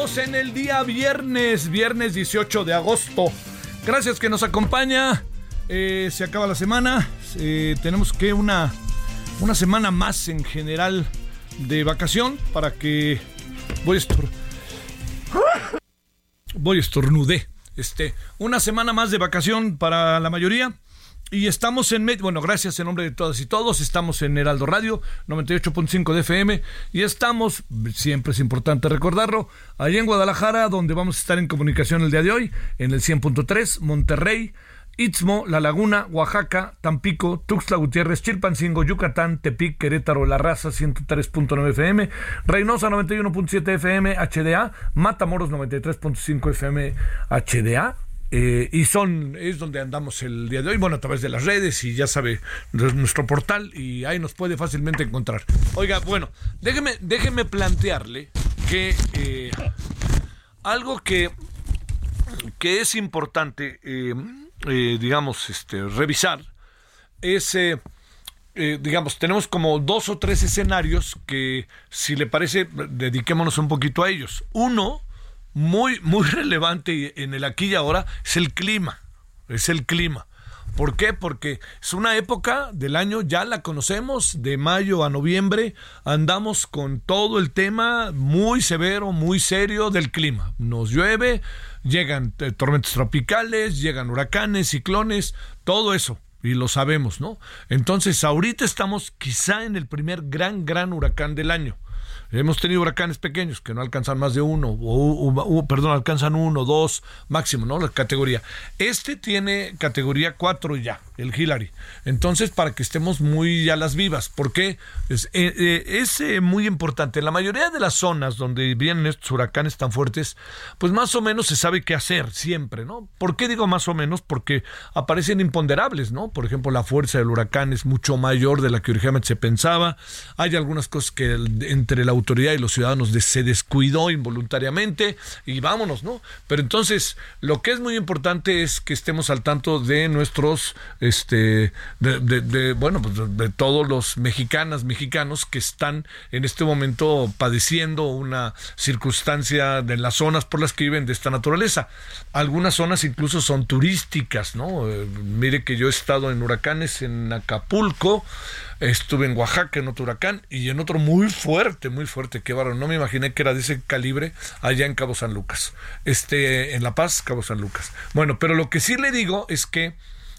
En el día viernes, viernes 18 de agosto. Gracias que nos acompaña. Eh, se acaba la semana. Eh, tenemos que una, una semana más en general de vacación para que voy a voy a estornudé. Este, una semana más de vacación para la mayoría. Y estamos en, bueno, gracias en nombre de todas y todos, estamos en Heraldo Radio 98.5 de FM y estamos, siempre es importante recordarlo, allí en Guadalajara, donde vamos a estar en comunicación el día de hoy, en el 100.3, Monterrey, Istmo, La Laguna, Oaxaca, Tampico, Tuxtla Gutiérrez, Chilpancingo, Yucatán, Tepic, Querétaro, La Raza, 103.9 FM, Reynosa, 91.7 FM, HDA, Matamoros, 93.5 FM, HDA, eh, y son, es donde andamos el día de hoy, bueno, a través de las redes y ya sabe, nuestro portal y ahí nos puede fácilmente encontrar. Oiga, bueno, déjeme, déjeme plantearle que eh, algo que, que es importante, eh, digamos, este, revisar, es, digamos, tenemos como dos o tres escenarios que, si le parece, dediquémonos un poquito a ellos. Uno, muy, muy relevante en el aquí y ahora, es el clima. Es el clima. ¿Por qué? Porque es una época del año, ya la conocemos, de mayo a noviembre, andamos con todo el tema muy severo, muy serio del clima. Nos llueve, llegan tormentas tropicales, llegan huracanes, ciclones, todo eso y lo sabemos, ¿no? Entonces, ahorita estamos quizá en el primer gran, gran huracán del año. Hemos tenido huracanes pequeños que no alcanzan más de uno, o, perdón, alcanzan uno, dos máximo, ¿no? La categoría. Este tiene categoría 4 ya, el Hillary. Entonces, para que estemos muy a las vivas, porque es, eh, eh, es eh, muy importante. En la mayoría de las zonas donde vienen estos huracanes tan fuertes, pues más o menos se sabe qué hacer siempre, ¿no? ¿Por qué digo más o menos? Porque aparecen imponderables, ¿no? Por ejemplo, la fuerza del huracán es mucho mayor de la que originalmente se pensaba. Hay algunas cosas que entre la autoridad y los ciudadanos se descuidó involuntariamente y vámonos, ¿no? Pero entonces, lo que es muy importante es que estemos al tanto de nuestros, este, de, bueno, pues de, todos los mexicanas, mexicanos que están en este momento padeciendo una circunstancia de las zonas por las que viven de esta naturaleza. Algunas zonas incluso son turísticas, ¿no? Eh, mire que yo he estado en huracanes en Acapulco, Estuve en Oaxaca en otro huracán y en otro muy fuerte, muy fuerte, qué barro. No me imaginé que era de ese calibre allá en Cabo San Lucas. Este, en La Paz, Cabo San Lucas. Bueno, pero lo que sí le digo es que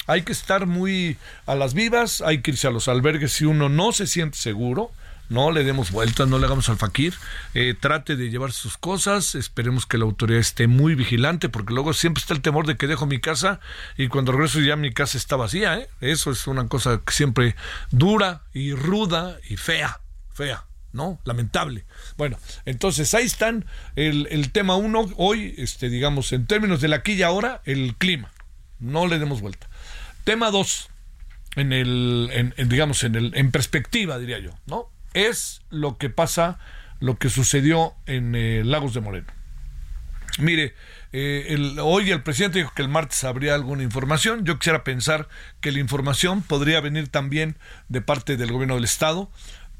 hay que estar muy a las vivas, hay que irse a los albergues si uno no se siente seguro no le demos vueltas, no le hagamos al fakir, eh, trate de llevar sus cosas, esperemos que la autoridad esté muy vigilante, porque luego siempre está el temor de que dejo mi casa y cuando regreso ya mi casa está vacía, ¿eh? eso es una cosa que siempre dura y ruda y fea, fea. ¿no? Lamentable. Bueno, entonces ahí están el, el tema uno, hoy, este, digamos, en términos de la aquí y ahora, el clima. No le demos vuelta. Tema dos, en el, en, digamos, en el, en perspectiva, diría yo, ¿no? Es lo que pasa, lo que sucedió en eh, Lagos de Moreno. Mire, eh, hoy el presidente dijo que el martes habría alguna información. Yo quisiera pensar que la información podría venir también de parte del gobierno del estado.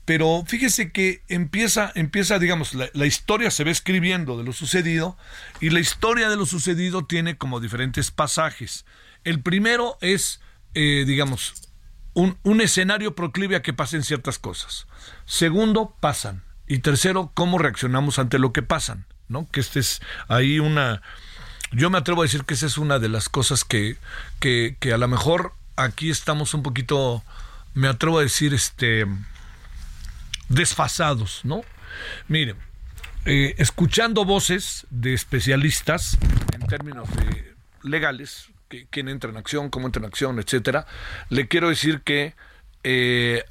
Pero fíjese que empieza, empieza, digamos, la, historia se ve escribiendo de lo sucedido y la historia de lo sucedido tiene como diferentes pasajes. El primero es, eh, digamos, un, un escenario proclive a que pasen ciertas cosas. Segundo, pasan. Y tercero, cómo reaccionamos ante lo que pasan, ¿no? Que este es ahí una... Yo me atrevo a decir que esa es una de las cosas que, que, que a lo mejor aquí estamos un poquito, me atrevo a decir, este, desfasados, ¿no? Miren, eh, escuchando voces de especialistas en términos de legales, quién entra en acción, cómo entra en acción, etcétera, le quiero decir que eh,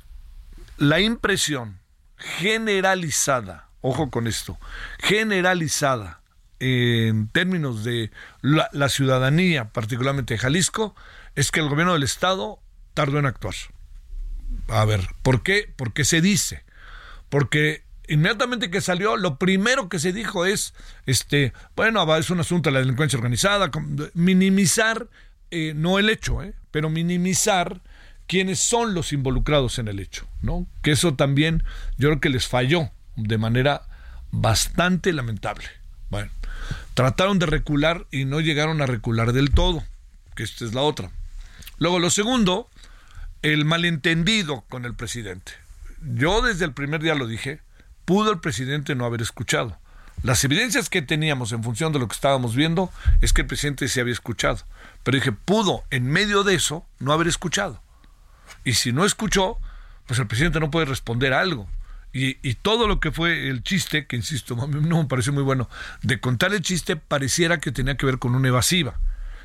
la impresión generalizada, ojo con esto, generalizada en términos de la, ciudadanía, particularmente de Jalisco, es que el gobierno del Estado tardó en actuar. A ver, ¿por qué? Porque se dice. Porque inmediatamente que salió, lo primero que se dijo es, este, bueno, es un asunto de la delincuencia organizada, minimizar, eh, no el hecho, eh, pero minimizar quiénes son los involucrados en el hecho, ¿no? Que eso también yo creo que les falló de manera bastante lamentable. Bueno, trataron de recular y no llegaron a recular del todo, que esta es la otra. Luego, lo segundo, el malentendido con el presidente. Yo desde el primer día lo dije, pudo el presidente no haber escuchado. Las evidencias que teníamos en función de lo que estábamos viendo es que el presidente se había escuchado. Pero dije, pudo en medio de eso no haber escuchado. Y si no escuchó, pues el presidente no puede responder algo. Y, y, todo lo que fue el chiste, que insisto, no me pareció muy bueno, de contar el chiste pareciera que tenía que ver con una evasiva.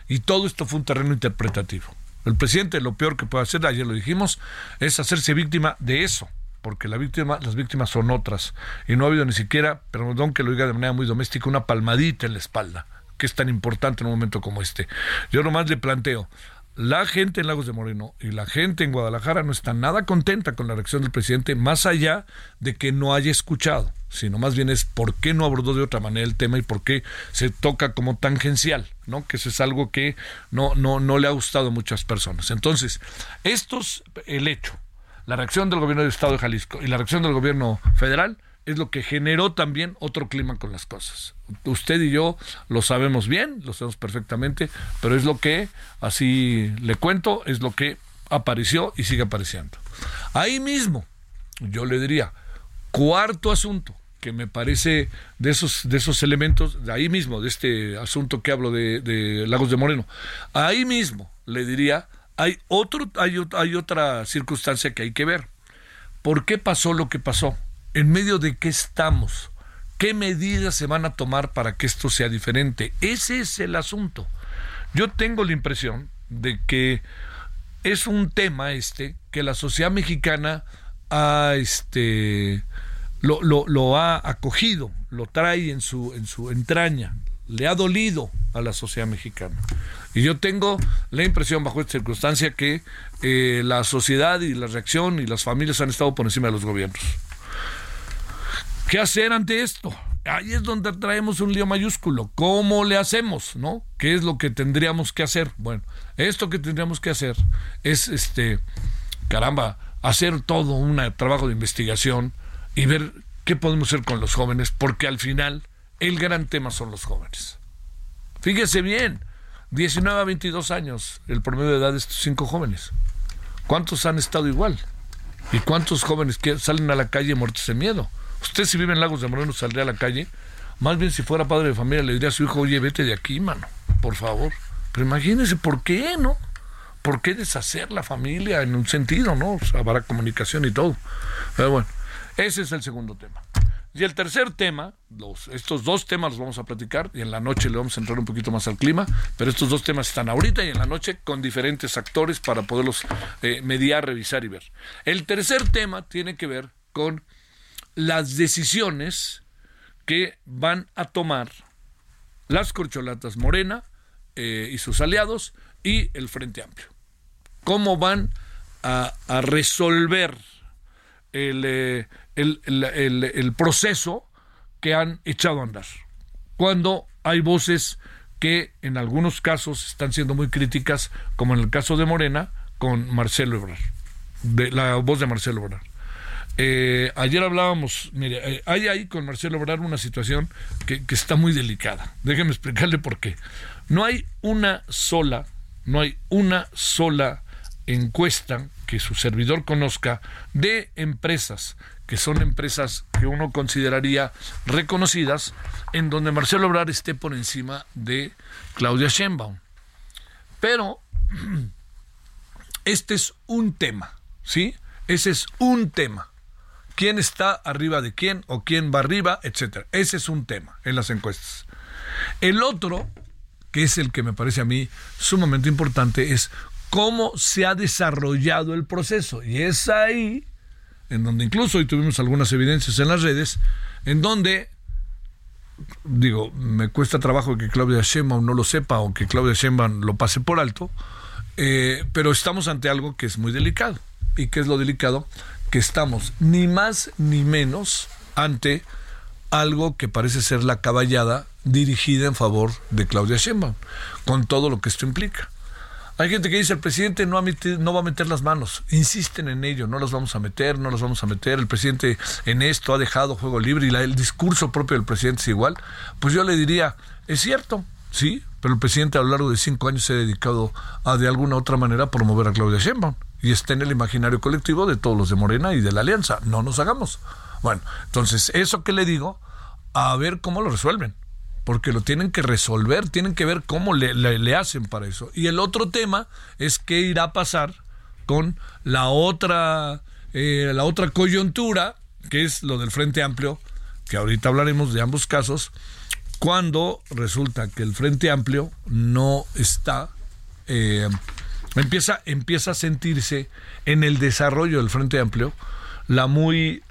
Y todo esto fue un terreno interpretativo. El presidente lo peor que puede hacer, ayer lo dijimos, es hacerse víctima de eso porque la víctima, las víctimas son otras. Y no ha habido ni siquiera, perdón que lo diga de manera muy doméstica, una palmadita en la espalda, que es tan importante en un momento como este. Yo nomás le planteo, la gente en Lagos de Moreno y la gente en Guadalajara no está nada contenta con la reacción del presidente, más allá de que no haya escuchado, sino más bien es por qué no abordó de otra manera el tema y por qué se toca como tangencial, ¿no? Que eso es algo que no, no, no le ha gustado a muchas personas. Entonces, esto es el hecho la reacción del gobierno del Estado de Jalisco y la reacción del gobierno federal es lo que generó también otro clima con las cosas. Usted y yo lo sabemos bien, lo sabemos perfectamente, pero es lo que, así le cuento, es lo que apareció y sigue apareciendo. Ahí mismo, yo le diría, cuarto asunto, que me parece de esos, de esos elementos, de ahí mismo, de este asunto que hablo de, Lagos de Moreno, ahí mismo le diría hay, otro, hay, hay otra circunstancia que hay que ver. ¿Por qué pasó lo que pasó? ¿En medio de qué estamos? ¿Qué medidas se van a tomar para que esto sea diferente? Ese es el asunto. Yo tengo la impresión de que es un tema este que la sociedad mexicana ha este lo, ha acogido, lo trae en su, en su entraña, le ha dolido a la sociedad mexicana. Y yo tengo la impresión bajo esta circunstancia que eh, la sociedad y la reacción y las familias han estado por encima de los gobiernos. ¿Qué hacer ante esto? Ahí es donde traemos un lío mayúsculo. ¿Cómo le hacemos? ¿No? ¿Qué es lo que tendríamos que hacer? Bueno, esto que tendríamos que hacer es este caramba, hacer todo un trabajo de investigación y ver qué podemos hacer con los jóvenes, porque al final el gran tema son los jóvenes. Fíjese bien, 19 a 22 años el promedio de edad de estos cinco jóvenes. ¿Cuántos han estado igual? ¿Y cuántos jóvenes que salen a la calle muertos de miedo? Usted si vive en Lagos de Moreno saldría a la calle. Más bien si fuera padre de familia le diría a su hijo, oye, vete de aquí, mano, por favor. Pero imagínese por qué, ¿no? ¿Por qué deshacer la familia en un sentido, no? O sea, para comunicación y todo. Pero bueno, ese es el segundo tema. Y el tercer tema, estos dos temas los vamos a platicar y en la noche le vamos a entrar un poquito más al clima, pero estos dos temas están ahorita y en la noche con diferentes actores para poderlos eh, mediar, revisar y ver. El tercer tema tiene que ver con las decisiones que van a tomar las corcholatas Morena eh, y sus aliados y el Frente Amplio. ¿Cómo van a, resolver eh, el, el, proceso que han echado a andar? Cuando hay voces que en algunos casos están siendo muy críticas, como en el caso de Morena, con Marcelo Ebrard, la voz de Marcelo Ebrard. Eh, ayer hablábamos, mire, eh, hay ahí con Marcelo Obrar una situación que, está muy delicada. Déjeme explicarle por qué. No hay una sola, no hay una sola encuesta que su servidor conozca de empresas que son empresas que uno consideraría reconocidas, en donde Marcelo Obrar esté por encima de Claudia Sheinbaum. Pero este es un tema, ¿sí? Ese es un tema quién está arriba de quién o quién va arriba, etcétera. Ese es un tema en las encuestas. El otro, que es el que me parece a mí sumamente importante, es cómo se ha desarrollado el proceso. Y es ahí, en donde incluso hoy tuvimos algunas evidencias en las redes, en donde, digo, me cuesta trabajo que Claudia Sheinbaum no lo sepa o que Claudia Sheinbaum lo pase por alto, eh, pero estamos ante algo que es muy delicado. ¿Y qué es lo delicado? que estamos ni más ni menos ante algo que parece ser la caballada dirigida en favor de Claudia Sheinbaum, con todo lo que esto implica. Hay gente que dice el presidente no, no va a meter las manos, insisten en ello, no las vamos a meter, no las vamos a meter, el presidente en esto ha dejado juego libre y el discurso propio del presidente es igual, pues yo le diría, es cierto, sí, pero el presidente a lo largo de cinco años se ha dedicado a de alguna otra manera promover a Claudia Sheinbaum y está en el imaginario colectivo de todos los de Morena y de la Alianza. No nos hagamos. Bueno, entonces, eso que le digo, a ver cómo lo resuelven. Porque lo tienen que resolver, tienen que ver cómo le, le, hacen para eso. Y el otro tema es qué irá a pasar con la otra, eh, la otra coyuntura, que es lo del Frente Amplio, que ahorita hablaremos de ambos casos, cuando resulta que el Frente Amplio no está eh, empieza, empieza a sentirse en el desarrollo del Frente Amplio la muy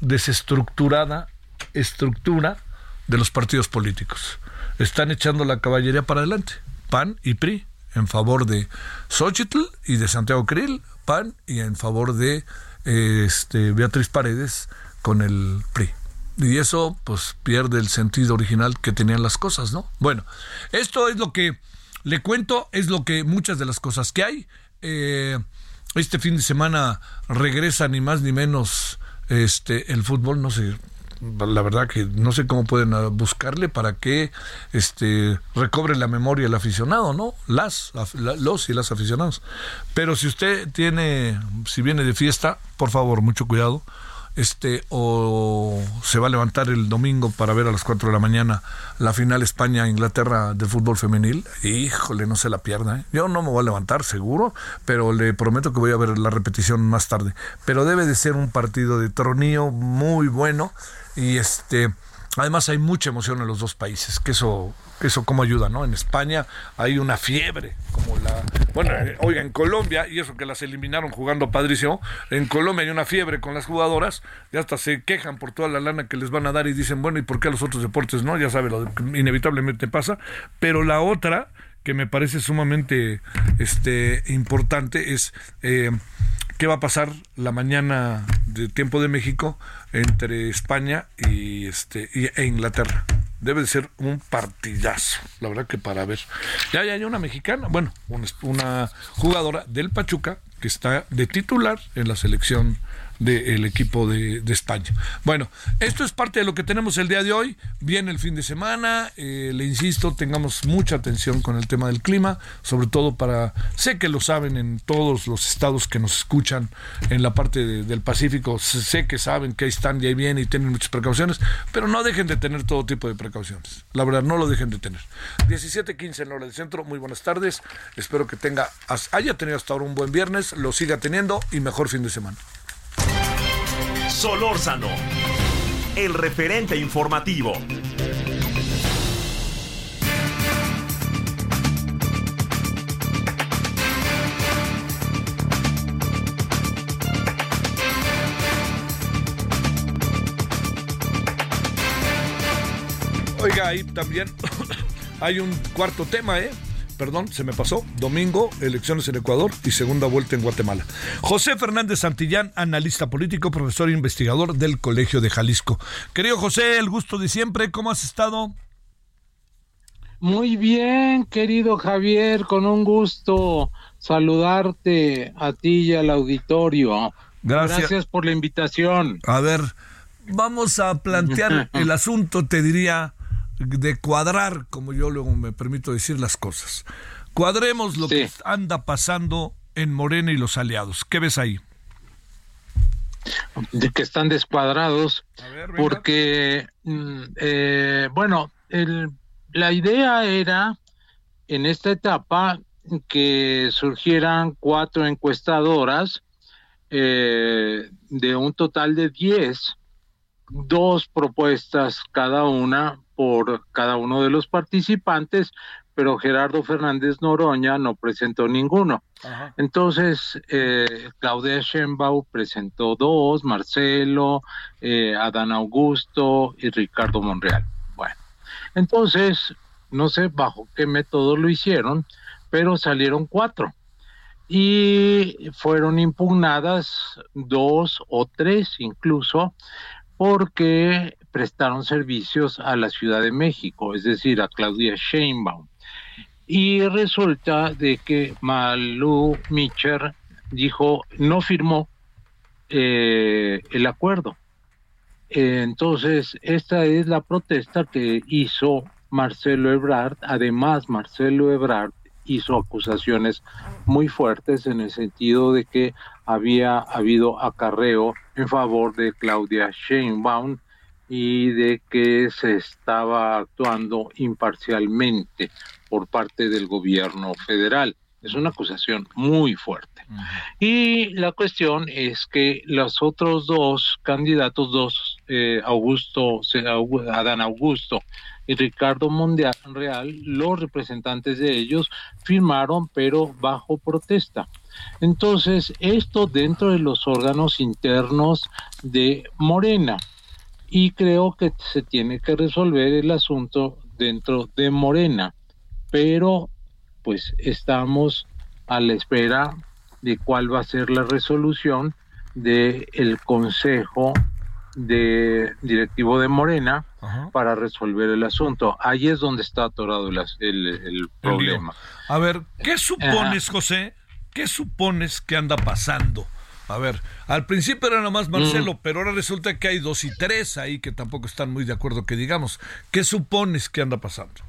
desestructurada estructura de los partidos políticos. Están echando la caballería para adelante, PAN y PRI, en favor de Xochitl y de Santiago Krill, PAN, y en favor de este, Beatriz Paredes con el PRI. Y eso pues pierde el sentido original que tenían las cosas, ¿no? Bueno, esto es lo que le cuento, es lo que muchas de las cosas que hay. Eh, este fin de semana regresa ni más ni menos este el fútbol, no sé, la verdad que no sé cómo pueden ah, buscarle para que este recobre la memoria el aficionado, ¿no? Las los y las aficionados. Pero si usted tiene si viene de fiesta, por favor, mucho cuidado este o se va a levantar el domingo para ver a las 4 de la mañana la final España-Inglaterra de fútbol femenil, híjole, no se la pierda. ¿eh? Yo no me voy a levantar seguro, pero le prometo que voy a ver la repetición más tarde. Pero debe de ser un partido de tronío muy bueno y este además hay mucha emoción en los dos países, que eso eso cómo ayuda, ¿no? En España hay una fiebre, como la... Bueno, eh, oiga, en Colombia, y eso que las eliminaron jugando padrísimo, en Colombia hay una fiebre con las jugadoras, y hasta se quejan por toda la lana que les van a dar y dicen, bueno, ¿y por qué a los otros deportes no? Ya sabe, lo que inevitablemente pasa. Pero la otra que me parece sumamente este, importante es... Eh, qué va a pasar la mañana de tiempo de México entre España y este e Inglaterra. Debe de ser un partidazo, la verdad que para ver. Ya, ya hay una mexicana, bueno, una jugadora del Pachuca que está de titular en la selección del equipo de, España. Bueno, esto es parte de lo que tenemos el día de hoy. Viene el fin de semana, eh, le insisto, tengamos mucha atención con el tema del clima, sobre todo para, sé que lo saben en todos los estados que nos escuchan en la parte del Pacífico, sé que saben que ahí están y ahí vienen y tienen muchas precauciones, pero no dejen de tener todo tipo de precauciones. La verdad, no lo dejen de tener. 17.15 en la hora del centro, muy buenas tardes. Espero que tenga, haya tenido hasta ahora un buen viernes, lo siga teniendo y mejor fin de semana. Solórzano, el referente informativo. Oiga, ahí también hay un cuarto tema, ¿eh? Perdón, se me pasó. Domingo, elecciones en Ecuador y segunda vuelta en Guatemala. José Fernández Santillán, analista político, profesor e investigador del Colegio de Jalisco. Querido José, el gusto de siempre, ¿cómo has estado? Muy bien, querido Javier, con un gusto saludarte a ti y al auditorio. Gracias. Gracias por la invitación. A ver, vamos a plantear el asunto, te diría, de cuadrar, como yo luego me permito decir las cosas. Cuadremos lo que anda pasando en Morena y los aliados. ¿Qué ves ahí? De que están descuadrados, porque, mm, eh, bueno, el, la idea era en esta etapa que surgieran cuatro encuestadoras eh, de un total de diez, dos propuestas cada una por cada uno de los participantes, pero Gerardo Fernández Noroña no presentó ninguno. Entonces, eh, Claudia Sheinbaum presentó dos, Marcelo, eh, Adán Augusto y Ricardo Monreal. Bueno, entonces, no sé bajo qué método lo hicieron, pero salieron cuatro. Y fueron impugnadas dos o tres incluso, porque prestaron servicios a la Ciudad de México, es decir, a Claudia Sheinbaum. Y resulta de que Malu Mitcher dijo, no firmó eh, el acuerdo. Entonces, esta es la protesta que hizo Marcelo Ebrard. Además, Marcelo Ebrard hizo acusaciones muy fuertes en el sentido de que había habido acarreo en favor de Claudia Sheinbaum y de que se estaba actuando imparcialmente por parte del gobierno federal. Es una acusación muy fuerte. Y la cuestión es que los otros dos candidatos, dos, eh, Augusto, Adán Augusto y Ricardo Monreal, los representantes de ellos firmaron, pero bajo protesta. Entonces, esto dentro de los órganos internos de Morena y creo que se tiene que resolver el asunto dentro de Morena, pero pues estamos a la espera de cuál va a ser la resolución del el Consejo de Directivo de Morena para resolver el asunto. Ahí es donde está atorado el, el, problema. A ver, ¿qué supones, José? ¿Qué supones que anda pasando? A ver, al principio era nomás Marcelo, mm. pero ahora resulta que hay dos y tres ahí que tampoco están muy de acuerdo que digamos. ¿Qué supones que anda pasando?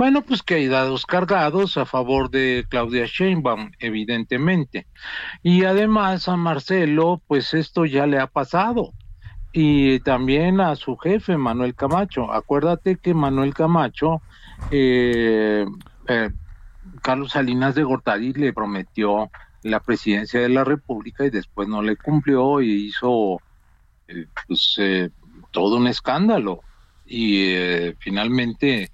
Bueno, pues que hay dados cargados a favor de Claudia Sheinbaum, evidentemente. Y además a Marcelo, pues esto ya le ha pasado. Y también a su jefe, Manuel Camacho. Acuérdate que Manuel Camacho, eh, eh, Carlos Salinas de Gortari le prometió la presidencia de la República y después no le cumplió y hizo eh, pues, eh, todo un escándalo. Y eh, finalmente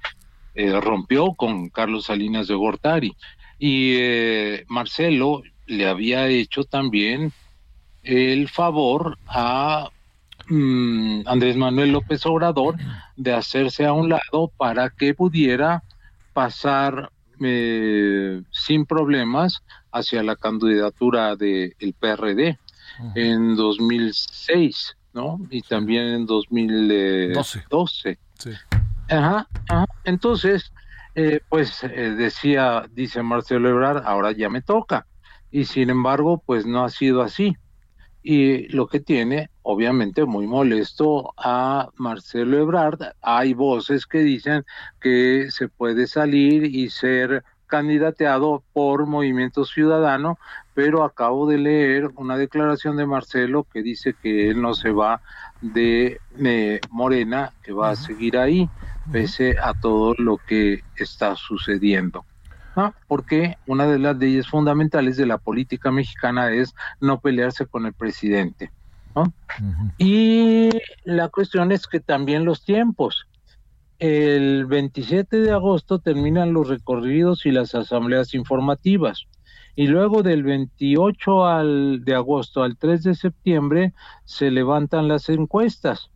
rompió con Carlos Salinas de Gortari. Y Marcelo le había hecho también el favor a mm, Andrés Manuel López Obrador de hacerse a un lado para que pudiera pasar sin problemas hacia la candidatura del el PRD en 2006, ¿no? Y también en 2012. Sí. Ajá, Entonces, eh, pues eh, decía, dice Marcelo Ebrard, ahora ya me toca. Y sin embargo, pues no ha sido así. Y lo que tiene, obviamente, muy molesto a Marcelo Ebrard. Hay voces que dicen que se puede salir y ser candidateado por Movimiento Ciudadano, pero acabo de leer una declaración de Marcelo que dice que él no se va de, Morena, que va a seguir ahí, pese a todo lo que está sucediendo. Porque una de las leyes fundamentales de la política mexicana es no pelearse con el presidente. Y la cuestión es que también los tiempos. El 27 de agosto terminan los recorridos y las asambleas informativas. Y luego del 28 al, de agosto al 3 de septiembre se levantan las encuestas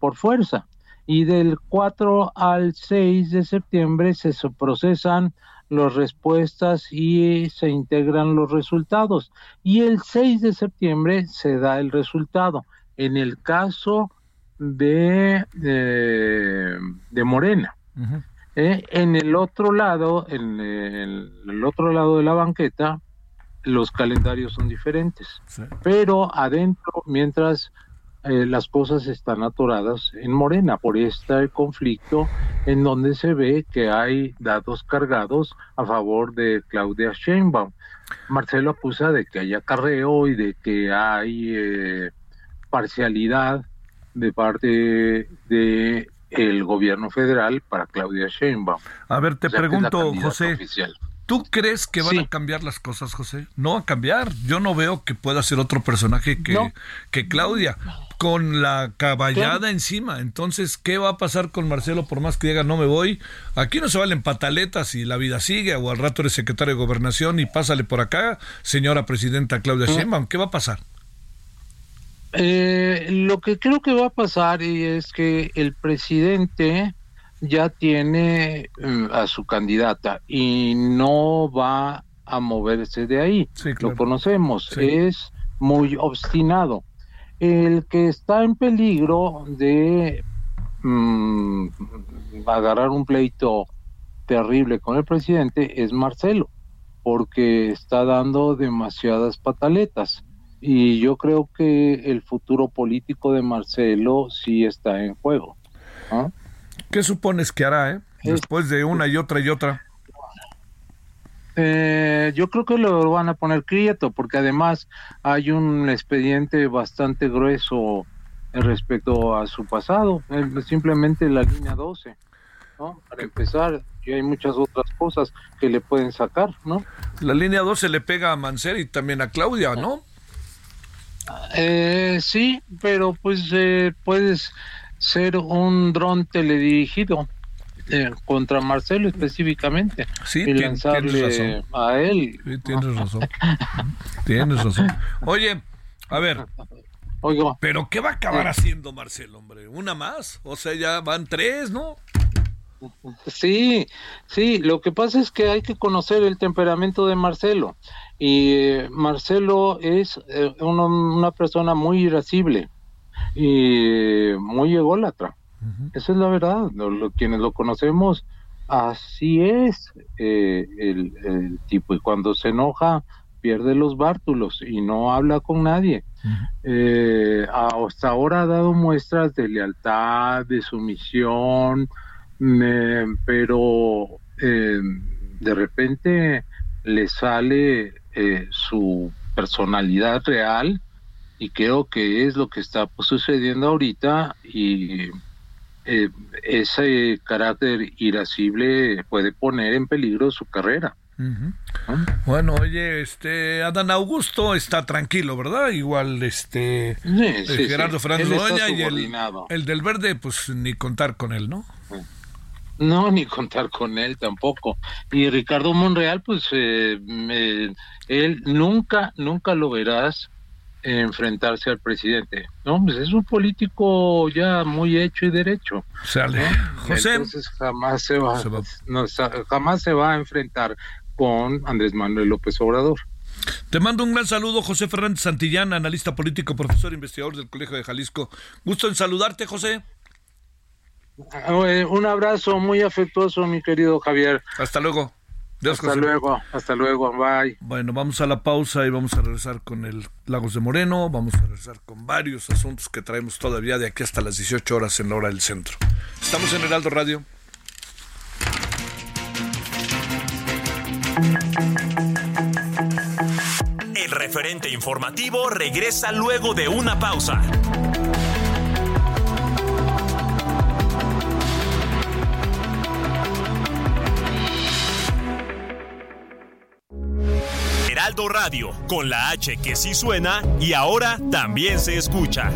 por fuerza. Y del 4 al 6 de septiembre se procesan las respuestas y se integran los resultados. Y el 6 de septiembre se da el resultado. En el caso de, de, Morena. Eh, en el otro lado, en el, otro lado de la banqueta, los calendarios son diferentes. Pero adentro, mientras eh, las cosas están atoradas en Morena por este conflicto en donde se ve que hay datos cargados a favor de Claudia Sheinbaum. Marcelo acusa de que hay acarreo y de que hay eh, parcialidad de parte de el gobierno federal para Claudia Sheinbaum. A ver, te pregunto, José, ¿tú crees que van a cambiar las cosas, José? No a cambiar. Yo no veo que pueda ser otro personaje que, que Claudia, con la caballada encima. Entonces, ¿qué va a pasar con Marcelo por más que diga no me voy? Aquí no se valen pataletas y la vida sigue, o al rato eres secretario de gobernación y pásale por acá, señora presidenta Claudia Sheinbaum. ¿Qué va a pasar? Eh, lo que creo que va a pasar es que el presidente ya tiene eh, a su candidata y no va a moverse de ahí. Lo conocemos, es muy obstinado. El que está en peligro de mm, agarrar un pleito terrible con el presidente es Marcelo, porque está dando demasiadas pataletas y yo creo que el futuro político de Marcelo sí está en juego. ¿Qué supones que hará, eh? Después de una y otra y otra. Eh, yo creo que lo van a poner quieto, porque además hay un expediente bastante grueso respecto a su pasado, simplemente la línea 12, ¿no? Para empezar, y hay muchas otras cosas que le pueden sacar, ¿no? La línea 12 le pega a Mancera y también a Claudia, ¿no? Eh, sí, pero pues eh, puedes ser un dron teledirigido eh, contra Marcelo específicamente sí, y lanzarle a él. Sí, tienes razón. tienes razón. Oye, a ver. Oigo. Pero ¿qué va a acabar haciendo Marcelo, hombre? ¿Una más? O sea, ya van tres, ¿no? Sí, sí, lo que pasa es que hay que conocer el temperamento de Marcelo. Y eh, Marcelo es eh, una, persona muy irascible y muy ególatra. Esa es la verdad. quienes lo conocemos, así es eh, el, tipo. Y cuando se enoja, pierde los bártulos y no habla con nadie. hasta ahora ha dado muestras de lealtad, de sumisión, pero de repente le sale eh, su personalidad real y creo que es lo que está sucediendo ahorita y eh, ese carácter irascible puede poner en peligro su carrera. Bueno, oye, este Adán Augusto está tranquilo, ¿verdad? Igual este eh, Gerardo Fernández y el, el, del verde, pues ni contar con él, ¿no? No, ni contar con él tampoco. Y Ricardo Monreal, pues eh, él nunca, nunca lo verás enfrentarse al presidente. No, pues es un político ya muy hecho y derecho. Sale. José. Entonces jamás se va, jamás se va a enfrentar con Andrés Manuel López Obrador. Te mando un gran saludo, José Fernández Santillán, analista político, profesor investigador del Colegio de Jalisco. Gusto en saludarte, José. Eh, un abrazo muy afectuoso, mi querido Javier. Hasta luego. hasta luego, hasta luego, bye. Bueno, vamos a la pausa y vamos a regresar con el Lagos de Moreno, vamos a regresar con varios asuntos que traemos todavía de aquí hasta las 18 horas en la hora del centro. Estamos en Heraldo Radio. El referente informativo regresa luego de una pausa. Heraldo Radio, con la H que sí suena y ahora también se escucha.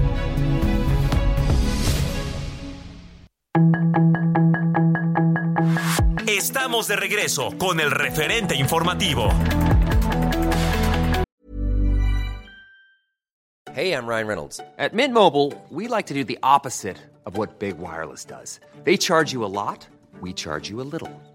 Estamos de regreso con el referente informativo. Hey, I'm Ryan Reynolds. At Mint Mobile, we like to do the opposite of what Big Wireless does. They charge you a lot, we charge you a little.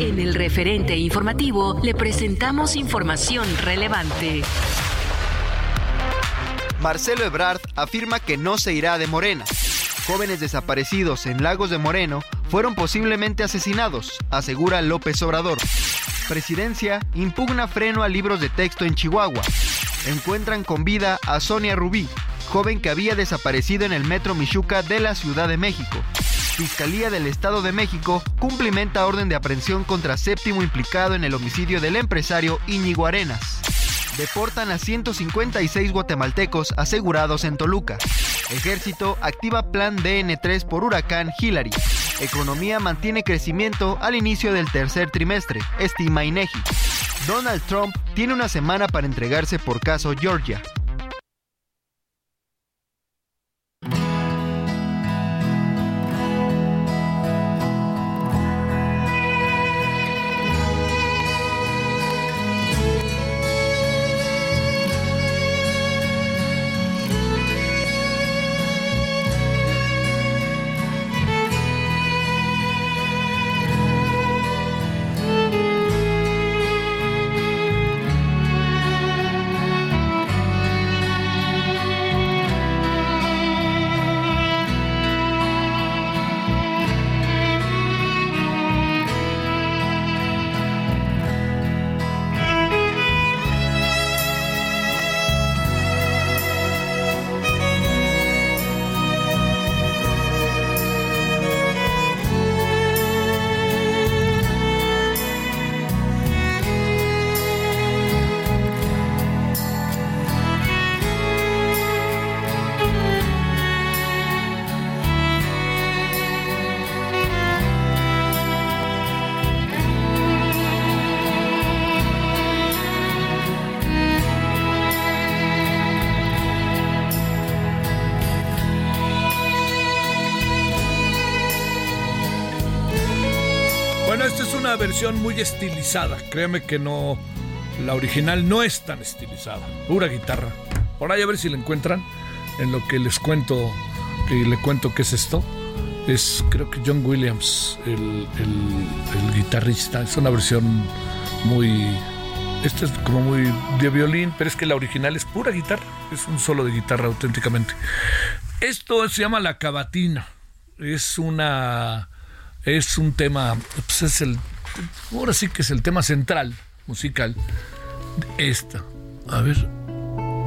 En el referente informativo le presentamos información relevante. Marcelo Ebrard afirma que no se irá de Morena. Jóvenes desaparecidos en Lagos de Moreno fueron posiblemente asesinados, asegura López Obrador. Presidencia impugna freno a libros de texto en Chihuahua. Encuentran con vida a Sonia Rubí, joven que había desaparecido en el metro Michuca de la Ciudad de México. Fiscalía del Estado de México cumplimenta orden de aprehensión contra séptimo implicado en el homicidio del empresario Íñigo Arenas. Deportan a 156 guatemaltecos asegurados en Toluca. Ejército activa plan DN3 por huracán Hillary. Economía mantiene crecimiento al inicio del tercer trimestre, estima INEGI. Donald Trump tiene una semana para entregarse por caso Georgia. Versión muy estilizada. Créeme que no. La original no es tan estilizada. Pura guitarra. Por ahí a ver si la encuentran. En lo que les cuento. Que le cuento qué es esto. Es creo que John Williams, el, el, guitarrista. Es una versión muy. Esta es como muy de violín, pero es que la original es pura guitarra. Es un solo de guitarra auténticamente. Esto se llama la cavatina. Es una es un tema, pues es el ahora sí que es el tema central musical. Esta. A ver.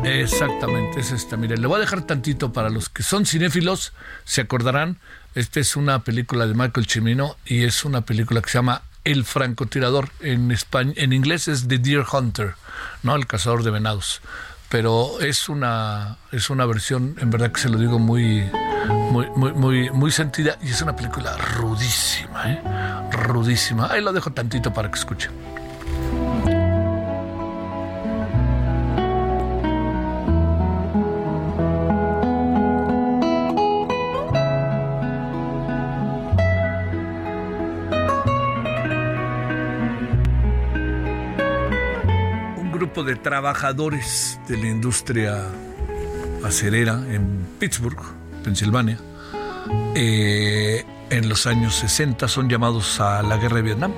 Exactamente, es esta. Mire, le voy a dejar tantito para los que son cinéfilos, se acordarán. Esta es una película de Michael Cimino y es una película que se llama El francotirador. En, español, en inglés es The Deer Hunter, ¿no? El cazador de venados. Pero es una, es una versión, en verdad que se lo digo, muy, muy, muy, muy, muy sentida y es una película rudísima, ¿eh? Rudísima. Ahí lo dejo tantito para que escuchen. de trabajadores de la industria acerera en Pittsburgh, Pensilvania, eh, en los años 60 son llamados a la guerra de Vietnam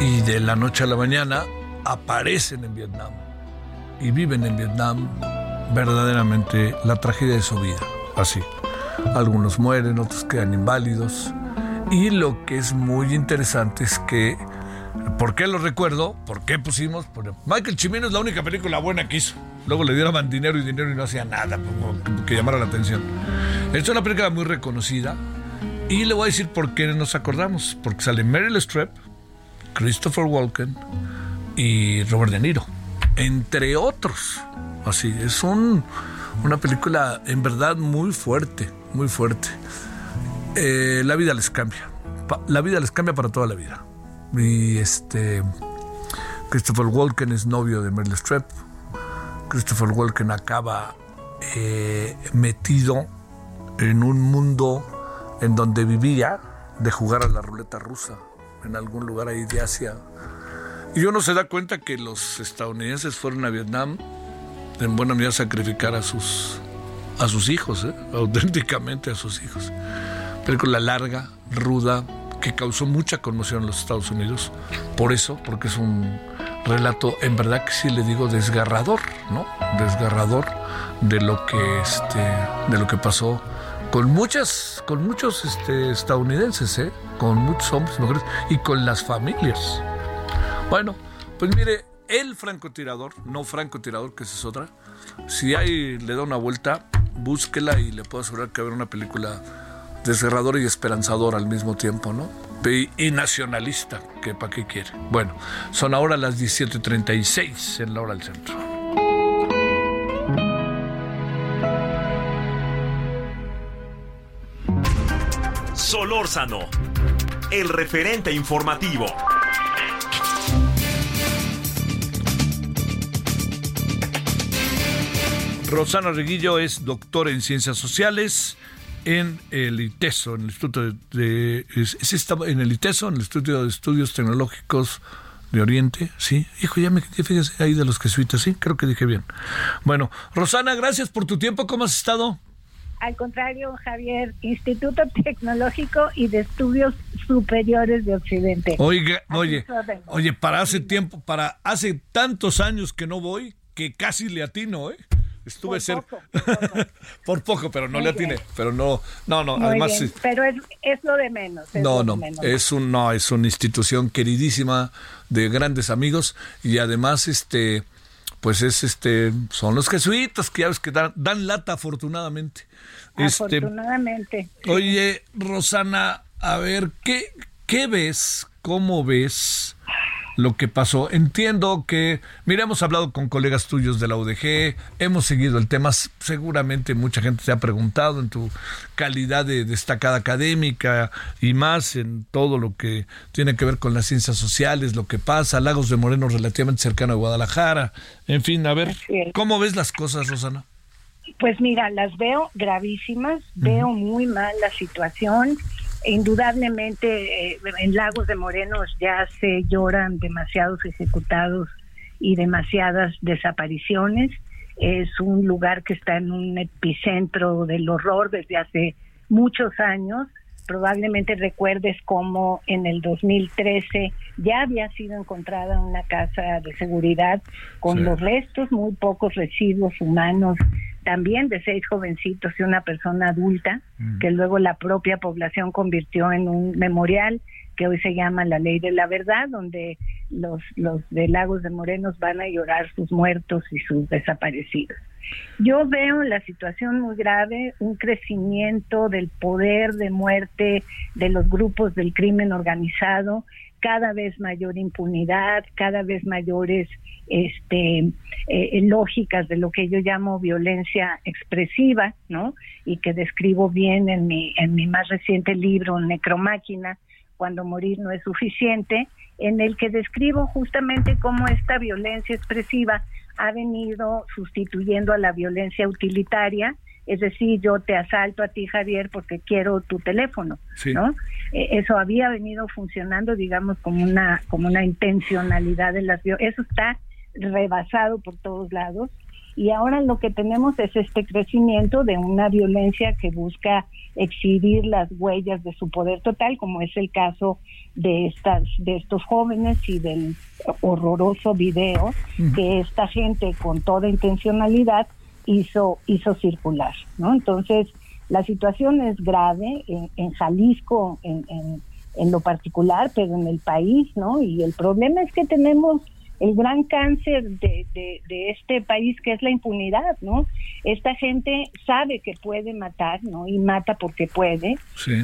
y de la noche a la mañana aparecen en Vietnam y viven en Vietnam verdaderamente la tragedia de su vida, así. Algunos mueren, otros quedan inválidos y lo que es muy interesante es que ¿Por qué lo recuerdo? ¿Por qué pusimos? Michael Chimino es la única película buena que hizo. Luego le dieron dinero y dinero y no hacía nada que, llamara la atención. Es una película muy reconocida. Y le voy a decir por qué nos acordamos. Porque sale Meryl Streep, Christopher Walken y Robert De Niro. Entre otros. Así, es un, una película en verdad muy fuerte, muy fuerte. Eh, la vida les cambia. La vida les cambia para toda la vida. Y este. Christopher Walken es novio de Meryl Streep. Christopher Walken acaba eh, metido en un mundo en donde vivía de jugar a la ruleta rusa en algún lugar ahí de Asia. Y uno se da cuenta que los estadounidenses fueron a Vietnam en buena medida a sacrificar a sus, a sus hijos, ¿eh? auténticamente a sus hijos. Película larga, ruda, que causó mucha conmoción en los Estados Unidos. Por eso, porque es un relato, en verdad que sí le digo, desgarrador, ¿no? Desgarrador de lo que, este, de lo que pasó con muchas, con muchos este, estadounidenses, ¿eh? con muchos hombres mujeres y con las familias. Bueno, pues mire, el francotirador, no francotirador, que esa es otra, si hay le da una vuelta, búsquela y le puedo asegurar que haber una película desgarrador y esperanzador al mismo tiempo, ¿no? Y nacionalista, que para qué quiere. Bueno, son ahora las 17:36 en la hora del centro. Solórzano, el referente informativo. Rosana Reguillo es doctora en ciencias sociales en el ITESO, en el Instituto de, en el ITESO, en el Instituto de Estudios Tecnológicos de Oriente, sí. Hijo, ya me fíjese ahí de los jesuitas, sí, creo que dije bien. Bueno, Rosana, gracias por tu tiempo, ¿cómo has estado? Al contrario, Javier, Instituto Tecnológico y de Estudios Superiores de Occidente. Oiga, oye, oye, para hace tiempo, para hace tantos años que no voy, que casi le atino, ¿eh? Estuve cerca. por poco, pero no le atiné. Pero no, no, no. además, pero es, es, lo de menos. no, no. Es un, no, es una institución queridísima de grandes amigos y además, este, pues es, este, son los jesuitas que ya ves que dan, dan lata afortunadamente. Este, afortunadamente. oye, Rosana, a ver, ¿qué, qué ves? ¿Cómo ves? Lo que pasó. Entiendo que, mira, hemos hablado con colegas tuyos de la UDG, hemos seguido el tema, seguramente mucha gente te ha preguntado en tu calidad de destacada académica y más en todo lo que tiene que ver con las ciencias sociales, lo que pasa, Lagos de Moreno relativamente cercano a Guadalajara, en fin, a ver, ¿cómo ves las cosas, Rosana? Pues mira, las veo gravísimas, veo muy mal la situación Indudablemente eh, en Lagos de Morenos ya se lloran demasiados ejecutados y demasiadas desapariciones. Es un lugar que está en un epicentro del horror desde hace muchos años. Probablemente recuerdes cómo en el 2013 ya había sido encontrada una casa de seguridad con los restos, muy pocos residuos humanos también de seis jovencitos y una persona adulta, que luego la propia población convirtió en un memorial que hoy se llama la Ley de la Verdad, donde los, los de Lagos de Morenos van a llorar sus muertos y sus desaparecidos. Yo veo la situación muy grave, un crecimiento del poder de muerte de los grupos del crimen organizado cada vez mayor impunidad, cada vez mayores este, eh, lógicas de lo que yo llamo violencia expresiva, ¿no? Y que describo bien en mi, en mi más reciente libro, Necromáquina, cuando morir no es suficiente, en el que describo justamente cómo esta violencia expresiva ha venido sustituyendo a la violencia utilitaria, es decir, yo te asalto a ti, Javier, porque quiero tu teléfono, ¿no? E, eso había venido funcionando, digamos, como una como una intencionalidad de las eso está rebasado por todos lados y ahora lo que tenemos es este crecimiento de una violencia que busca exhibir las huellas de su poder total, como es el caso de estas de estos jóvenes y del horroroso video que esta gente con toda intencionalidad hizo hizo circular, ¿no? Entonces la situación es grave en, Jalisco en, en, en lo particular, pero en el país, ¿no? Y el problema es que tenemos el gran cáncer de, de, este país que es la impunidad, ¿no? Esta gente sabe que puede matar, ¿no? Y mata porque puede,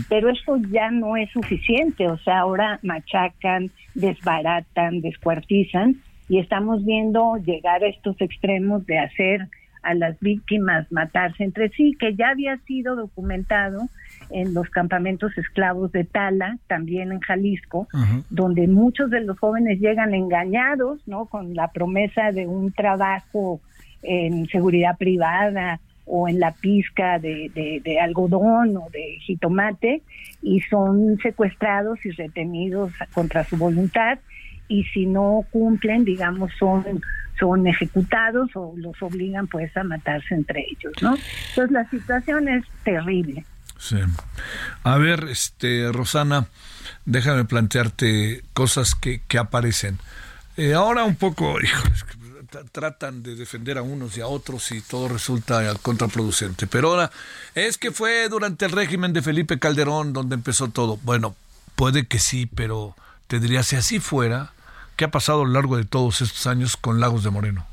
pero esto ya no es suficiente, o sea, ahora machacan, desbaratan, descuartizan y estamos viendo llegar a estos extremos de hacer a las víctimas matarse entre sí, que ya había sido documentado en los campamentos esclavos de Tala, también en Jalisco, donde muchos de los jóvenes llegan engañados, ¿no? Con la promesa de un trabajo en seguridad privada o en la pizca de, de, algodón o de jitomate y son secuestrados y retenidos contra su voluntad y si no cumplen, digamos, son son ejecutados o los obligan pues a matarse entre ellos, ¿no? Entonces la situación es terrible. Sí. A ver, este, Rosana, déjame plantearte cosas que, que aparecen. Eh, ahora un poco, híjoles, tratan de defender a unos y a otros y todo resulta contraproducente. Pero ahora, es que fue durante el régimen de Felipe Calderón donde empezó todo. Bueno, puede que sí, pero te diría, si así fuera, ¿qué ha pasado a lo largo de todos estos años con Lagos de Moreno?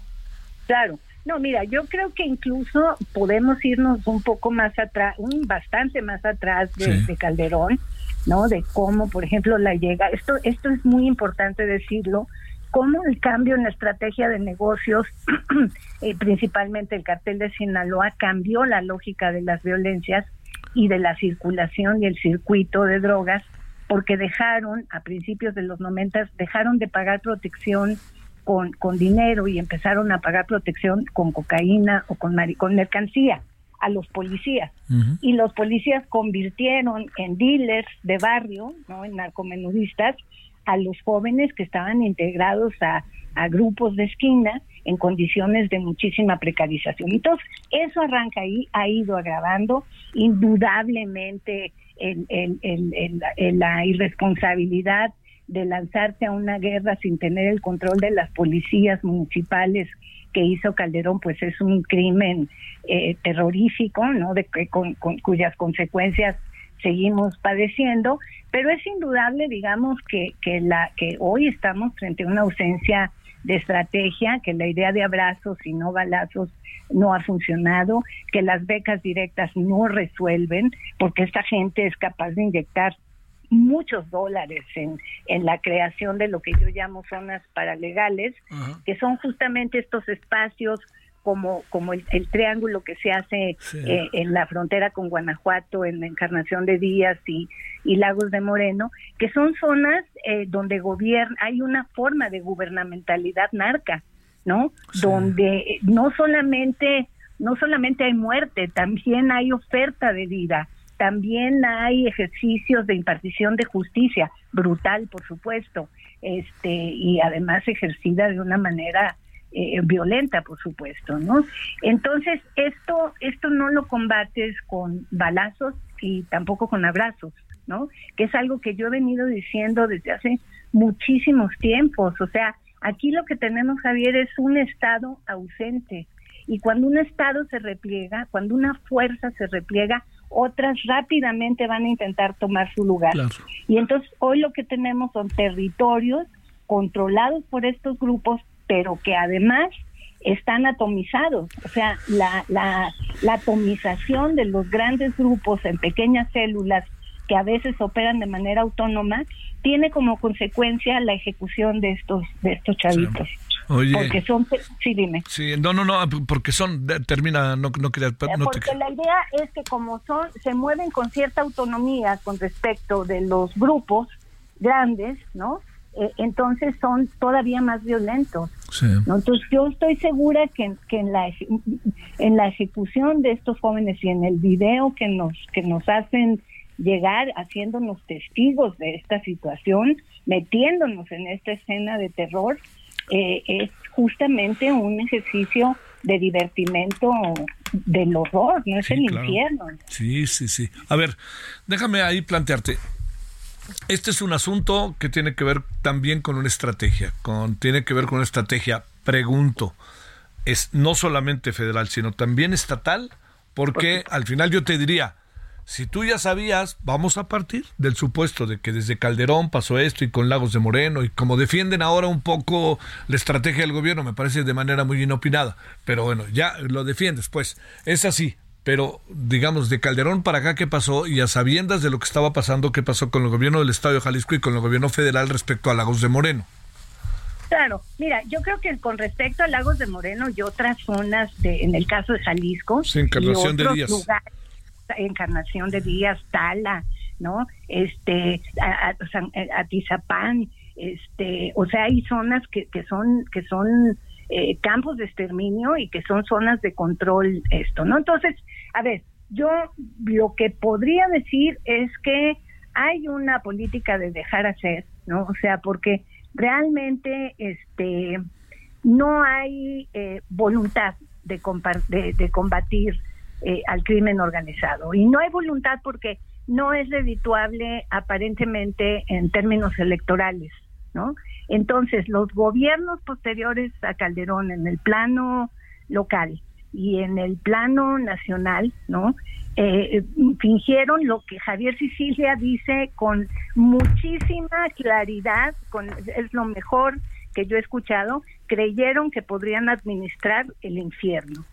Claro, no, mira, yo creo que incluso podemos irnos un poco más atrás, un bastante más atrás de, Calderón, ¿no? De cómo, por ejemplo, la llega. Esto, esto es muy importante decirlo. Cómo el cambio en la estrategia de negocios, eh, principalmente el cartel de Sinaloa, cambió la lógica de las violencias y de la circulación y el circuito de drogas, porque dejaron, a principios de los 90, dejaron de pagar protección con, con dinero y empezaron a pagar protección con cocaína o con, con mercancía a los policías. Y los policías convirtieron en dealers de barrio, ¿no? en narcomenudistas, a los jóvenes que estaban integrados a, a grupos de esquina en condiciones de muchísima precarización. Entonces, eso arranca ahí, ha ido agravando indudablemente el, el, el, la irresponsabilidad de lanzarse a una guerra sin tener el control de las policías municipales que hizo Calderón, pues es un crimen eh, terrorífico, ¿no? De, con, cuyas consecuencias seguimos padeciendo, pero es indudable, digamos, que, que, la, que hoy estamos frente a una ausencia de estrategia, que la idea de abrazos y no balazos no ha funcionado, que las becas directas no resuelven, porque esta gente es capaz de inyectar muchos dólares en, en la creación de lo que yo llamo zonas paralegales, que son justamente estos espacios como, como el, triángulo que se hace eh, en la frontera con Guanajuato, en la Encarnación de Díaz y, y Lagos de Moreno, que son zonas eh, donde gobierna, hay una forma de gubernamentalidad narca, ¿no? Donde no solamente, no solamente hay muerte, también hay oferta de vida también hay ejercicios de impartición de justicia, brutal, por supuesto, este y además ejercida de una manera eh, violenta, por supuesto, ¿no? Entonces esto esto no lo combates con balazos y tampoco con abrazos, ¿no? Que es algo que yo he venido diciendo desde hace muchísimos tiempos, o sea, aquí lo que tenemos Javier es un estado ausente y cuando un estado se repliega, cuando una fuerza se repliega, otras rápidamente van a intentar tomar su lugar. Y entonces hoy lo que tenemos son territorios controlados por estos grupos, pero que además están atomizados. O sea, la, la, la atomización de los grandes grupos en pequeñas células que a veces operan de manera autónoma, tiene como consecuencia la ejecución de estos de estos chavitos. Oye, porque son, sí, dime. Sí, no, no, no, porque son, termina, no, no quería. No porque la idea es que como son, se mueven con cierta autonomía con respecto de los grupos grandes, ¿no? Eh, entonces son todavía más violentos. Entonces yo estoy segura que, que en, la, en la ejecución de estos jóvenes y en el video que nos, que nos hacen llegar haciéndonos testigos de esta situación, metiéndonos en esta escena de terror, eh, es justamente un ejercicio de divertimento del horror, no es el infierno. Sí, sí, sí. A ver, déjame ahí plantearte. Este es un asunto que tiene que ver también con una estrategia, con tiene que ver con una estrategia. Pregunto, es no solamente federal, sino también estatal, porque al final yo te diría, si tú ya sabías, vamos a partir del supuesto de que desde Calderón pasó esto y con Lagos de Moreno y como defienden ahora un poco la estrategia del gobierno, me parece de manera muy inopinada, pero bueno, ya lo defiendes, pues es así. Pero digamos, de Calderón para acá, ¿qué pasó? Y a sabiendas de lo que estaba pasando, ¿qué pasó con el gobierno del Estado de Jalisco y con el gobierno federal respecto a Lagos de Moreno? Claro, mira, yo creo que con respecto a Lagos de Moreno y otras zonas, de, en el caso de Jalisco, y otros de Díaz. lugares Encarnación de Díaz, Tala, ¿no? Este, a, Atizapán, este, o sea, hay zonas que, que son, que son eh, campos de exterminio y que son zonas de control esto, ¿no? Entonces, a ver, yo lo que podría decir es que hay una política de dejar hacer, ¿no? O sea, porque realmente este no hay eh, voluntad de, de, de combatir eh, al crimen organizado. Y no hay voluntad porque no es redituable aparentemente en términos electorales, ¿no? Entonces, los gobiernos posteriores a Calderón en el plano local y en el plano nacional, ¿no? Eh, fingieron lo que Javier Sicilia dice con muchísima claridad, con, es lo mejor que yo he escuchado, creyeron que podrían administrar el infierno.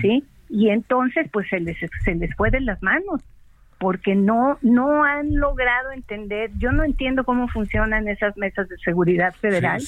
¿sí? Y entonces pues se les se les fue de las manos porque no no han logrado entender yo no entiendo cómo funcionan esas mesas de seguridad federal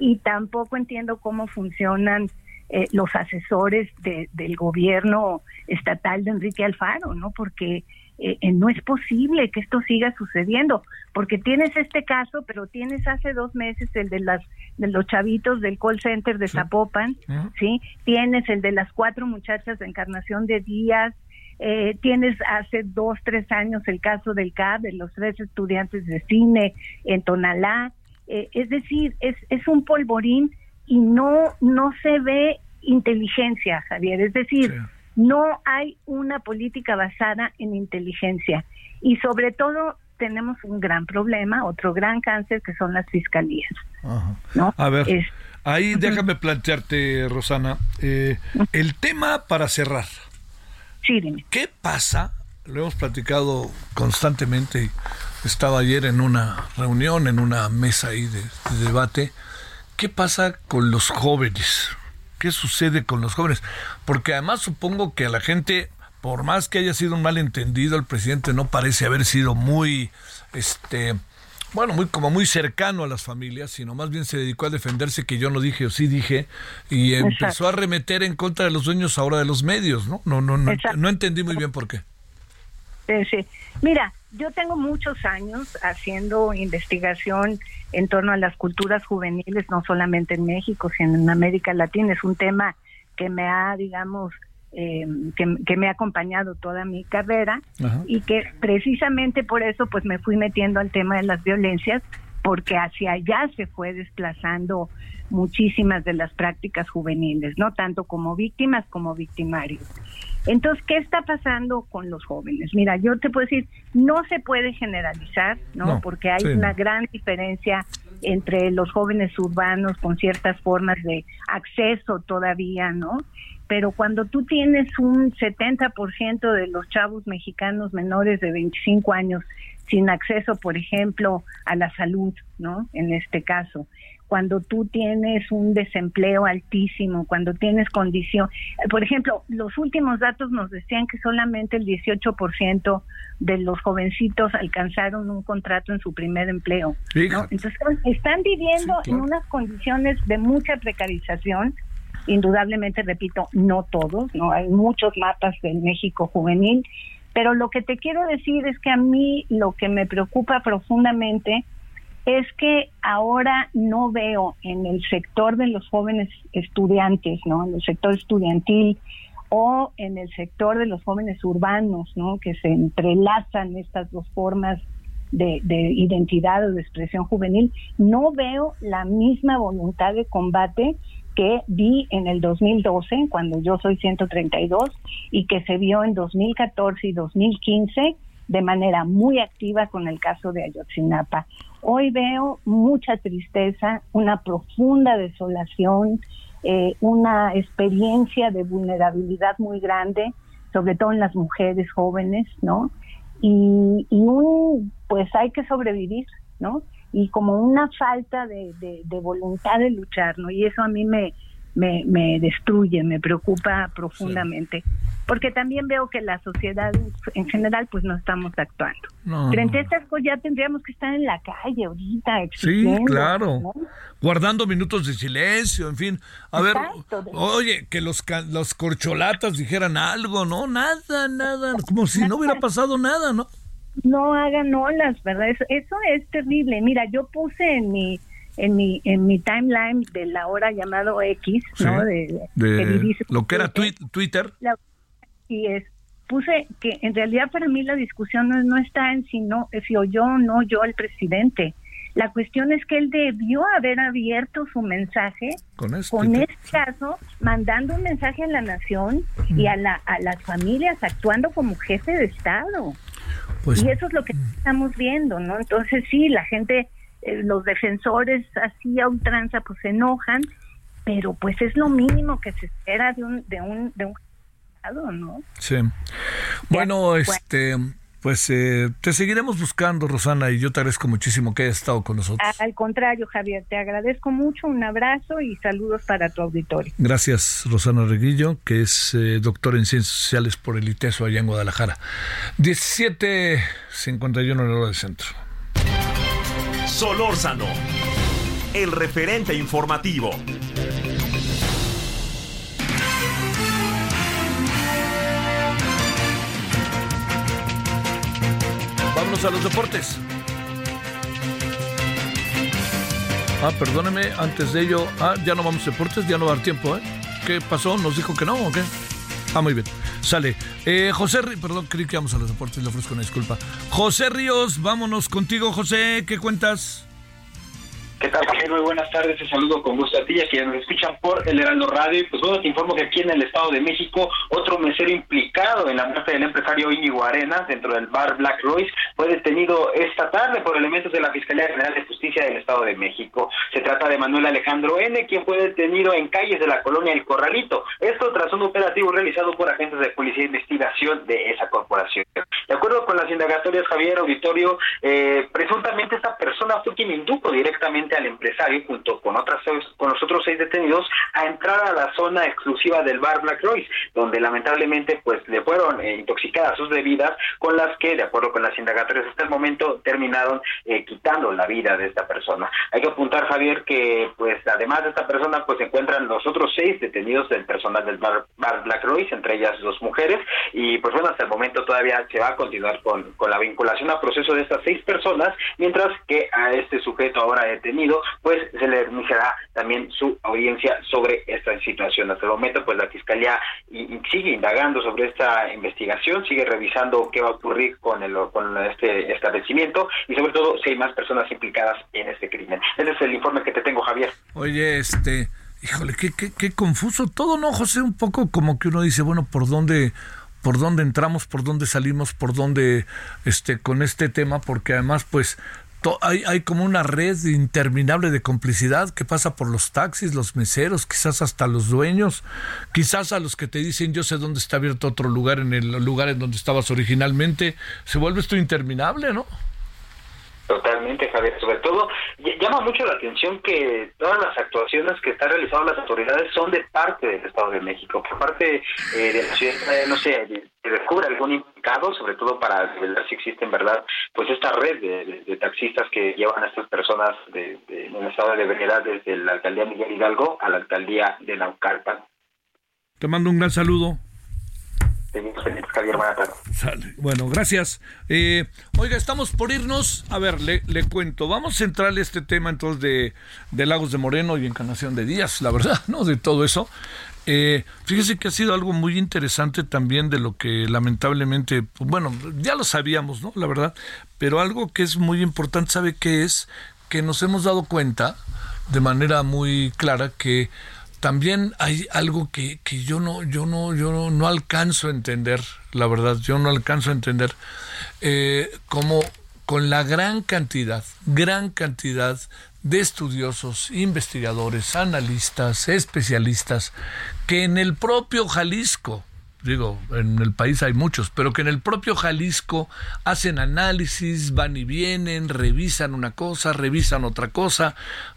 y tampoco entiendo cómo funcionan eh, los asesores del gobierno estatal de Enrique Alfaro no porque eh, eh, no es posible que esto siga sucediendo, porque tienes este caso, pero tienes hace dos meses el de las de los chavitos del call center de Zapopan, sí, tienes el de las cuatro muchachas de Encarnación de Díaz, eh, tienes hace dos tres años el caso del CAB, de los tres estudiantes de cine en Tonalá, es decir, es es un polvorín y no no se ve inteligencia, Javier, es decir no hay una política basada en inteligencia y sobre todo tenemos un gran problema, otro gran cáncer que son las fiscalías. A ver, ahí déjame plantearte, Rosana, eh, el tema para cerrar. Sí, dime. ¿Qué pasa? Lo hemos platicado constantemente. Estaba ayer en una reunión, en una mesa ahí de debate. ¿Qué pasa con los jóvenes? Qué sucede con los jóvenes. Porque además supongo que a la gente, por más que haya sido un malentendido, el presidente no parece haber sido muy, este, bueno, muy como muy cercano a las familias, sino más bien se dedicó a defenderse que yo no dije o sí dije y empezó a remeter en contra de los dueños ahora de los medios, ¿no? No, no, no, no entendí muy bien por qué. Sí, Mira, yo tengo muchos años haciendo investigación en torno a las culturas juveniles, no solamente en México, sino en América Latina. Es un tema que me ha, digamos, eh, que, me ha acompañado toda mi carrera y que precisamente por eso pues me fui metiendo al tema de las violencias porque hacia allá se fue desplazando muchísimas de las prácticas juveniles, no tanto como víctimas como victimarios. Entonces, ¿qué está pasando con los jóvenes? Mira, yo te puedo decir, no se puede generalizar, ¿no? Porque hay una gran diferencia entre los jóvenes urbanos con ciertas formas de acceso todavía, ¿no? Pero cuando tú tienes un 70% de los chavos mexicanos menores de 25 años sin acceso, por ejemplo, a la salud, ¿no? En este caso, cuando tú tienes un desempleo altísimo, cuando tienes condición. Por ejemplo, los últimos datos nos decían que solamente el 18% de los jovencitos alcanzaron un contrato en su primer empleo. Entonces, están viviendo en unas condiciones de mucha precarización. Indudablemente, repito, no todos, no hay muchos mapas del México juvenil, pero lo que te quiero decir es que a mí lo que me preocupa profundamente es que ahora no veo en el sector de los jóvenes estudiantes, ¿no? En el sector estudiantil o en el sector de los jóvenes urbanos, ¿no? Que se entrelazan estas dos formas de, de identidad o de expresión juvenil, no veo la misma voluntad de combate que vi en el 2012, cuando yo soy 132, y que se vio en 2014 y 2015 de manera muy activa con el caso de Ayotzinapa. Hoy veo mucha tristeza, una profunda desolación, eh, una experiencia de vulnerabilidad muy grande, sobre todo en las mujeres jóvenes, ¿no? Y, y un, pues hay que sobrevivir, ¿no? Y como una falta de, de, voluntad de luchar, ¿no? Y eso a mí me, me, me destruye, me preocupa profundamente, porque también veo que la sociedad en general pues no estamos actuando. Frente a estas cosas ya tendríamos que estar en la calle ahorita. Sí, claro. Guardando minutos de silencio, en fin. A ver, oye, que los, los corcholatas dijeran algo, ¿no? Nada, nada, como si no hubiera pasado nada, ¿no? No hagan olas, ¿verdad? Eso, eso es terrible. Mira, yo puse en mi en mi en mi timeline de la hora llamado X, ¿no? De, lo que era Twitter. y es puse que en realidad para mí la discusión no, no está en si no si o yo o no yo el presidente. La cuestión es que él debió haber abierto su mensaje con este, este caso, mandando un mensaje a la nación y a, la, a las familias actuando como jefe de Estado. Pues y eso es lo que estamos viendo, ¿no? Entonces sí, la gente, eh, los defensores así a ultranza pues se enojan, pero pues es lo mínimo que se espera de un de un de un ¿no? Sí. Bueno, este pues eh, te seguiremos buscando, Rosana, y yo te agradezco muchísimo que hayas estado con nosotros. Al contrario, Javier, te agradezco mucho, un abrazo y saludos para tu auditorio. Gracias, Rosana Reguillo, que es eh, doctor en Ciencias Sociales por el ITESO allá en Guadalajara. 17.51 en la hora del centro. Solórzano, el referente informativo. Vámonos a los deportes. Ah, perdóneme, antes de ello, ah, ya no vamos a deportes, ya no va a dar tiempo, ¿eh? ¿Qué pasó? ¿Nos dijo que no o qué? Ah, muy bien. Sale. Eh, José perdón, creí que vamos a los deportes, le ofrezco una disculpa. José Ríos, vámonos contigo, José, ¿qué cuentas? ¿Qué tal? Muy buenas tardes. Te saludo con gusto a ti y a quienes nos escuchan por el Heraldo Radio. pues bueno, te informo que aquí en el Estado de México, otro mesero implicado en la muerte del empresario Íñigo Arenas dentro del bar Black Royce fue detenido esta tarde por elementos de la Fiscalía General de Justicia del Estado de México. Se trata de Manuel Alejandro N., quien fue detenido en calles de la colonia El Corralito. Esto tras un operativo realizado por agentes de Policía de Investigación de esa corporación. De acuerdo con las indagatorias, Javier Auditorio, eh, presuntamente esta persona fue quien indujo directamente al empresario junto con otras con los otros seis detenidos a entrar a la zona exclusiva del bar Black Royce, donde lamentablemente pues le fueron eh, intoxicadas sus bebidas, con las que de acuerdo con las indagatorias hasta el momento terminaron eh, quitando la vida de esta persona. Hay que apuntar Javier que pues además de esta persona pues se encuentran los otros seis detenidos del personal del bar, Black Royce, entre ellas dos mujeres y pues bueno hasta el momento todavía se va a continuar con, con la vinculación a proceso de estas seis personas, mientras que a este sujeto ahora detenido pues se le iniciará también su audiencia sobre esta situación. Hasta el momento, pues la Fiscalía sigue indagando sobre esta investigación, sigue revisando qué va a ocurrir con, el, con este establecimiento y sobre todo si hay más personas implicadas en este crimen. Ese es el informe que te tengo, Javier. Oye, este... Híjole, qué, qué, qué confuso todo, ¿no, José? Un poco como que uno dice, bueno, ¿por dónde por dónde entramos, por dónde salimos, por dónde este con este tema, porque además pues hay, hay como una red interminable de complicidad que pasa por los taxis, los meseros, quizás hasta los dueños, quizás a los que te dicen yo sé dónde está abierto otro lugar en el lugar en donde estabas originalmente. Se vuelve esto interminable, ¿no? Totalmente, Javier. Sobre todo, llama mucho la atención que todas las actuaciones que están realizando las autoridades son de parte del Estado de México, por parte eh, de la ciudad, eh, no sé, se descubre algún implicado, sobre todo para ver si existe en verdad, pues esta red de, taxistas que llevan a estas personas de, en el estado de veredad desde la alcaldía Miguel Hidalgo a la alcaldía de Naucalpan. Te mando un gran saludo. Bueno, gracias. Eh, oiga, estamos por irnos. A ver, le, cuento. Vamos a centrarle este tema entonces de, de, Lagos de Moreno y Encarnación de Díaz, la verdad, ¿no? De todo eso. Eh, fíjese que ha sido algo muy interesante también de lo que lamentablemente, pues, bueno, ya lo sabíamos, ¿no? La verdad. Pero algo que es muy importante, ¿sabe qué es? Que nos hemos dado cuenta de manera muy clara que también hay algo que, que yo no yo no yo no, alcanzo a entender la verdad yo no alcanzo a entender eh, como con la gran cantidad gran cantidad de estudiosos investigadores analistas especialistas que en el propio Jalisco digo, en el país hay muchos, pero que en el propio Jalisco hacen análisis, van y vienen, revisan una cosa, revisan otra cosa,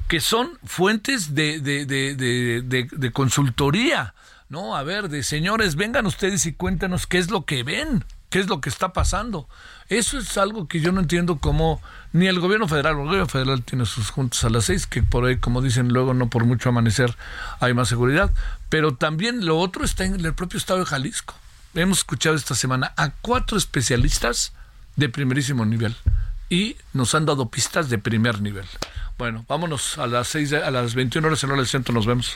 que son fuentes de, de, de, de, consultoría, ¿no? A ver, de señores, vengan ustedes y cuéntanos qué es lo que ven, qué es lo que está pasando. Eso es algo que yo no entiendo cómo ni el gobierno federal, el gobierno federal tiene sus juntas a las seis, que por ahí, como dicen luego, no por mucho amanecer hay más seguridad, pero también lo otro está en el propio estado de Jalisco. Hemos escuchado esta semana a cuatro especialistas de primerísimo nivel y nos han dado pistas de primer nivel. Bueno, vámonos a las seis, a las 21 horas en hora del centro, nos vemos.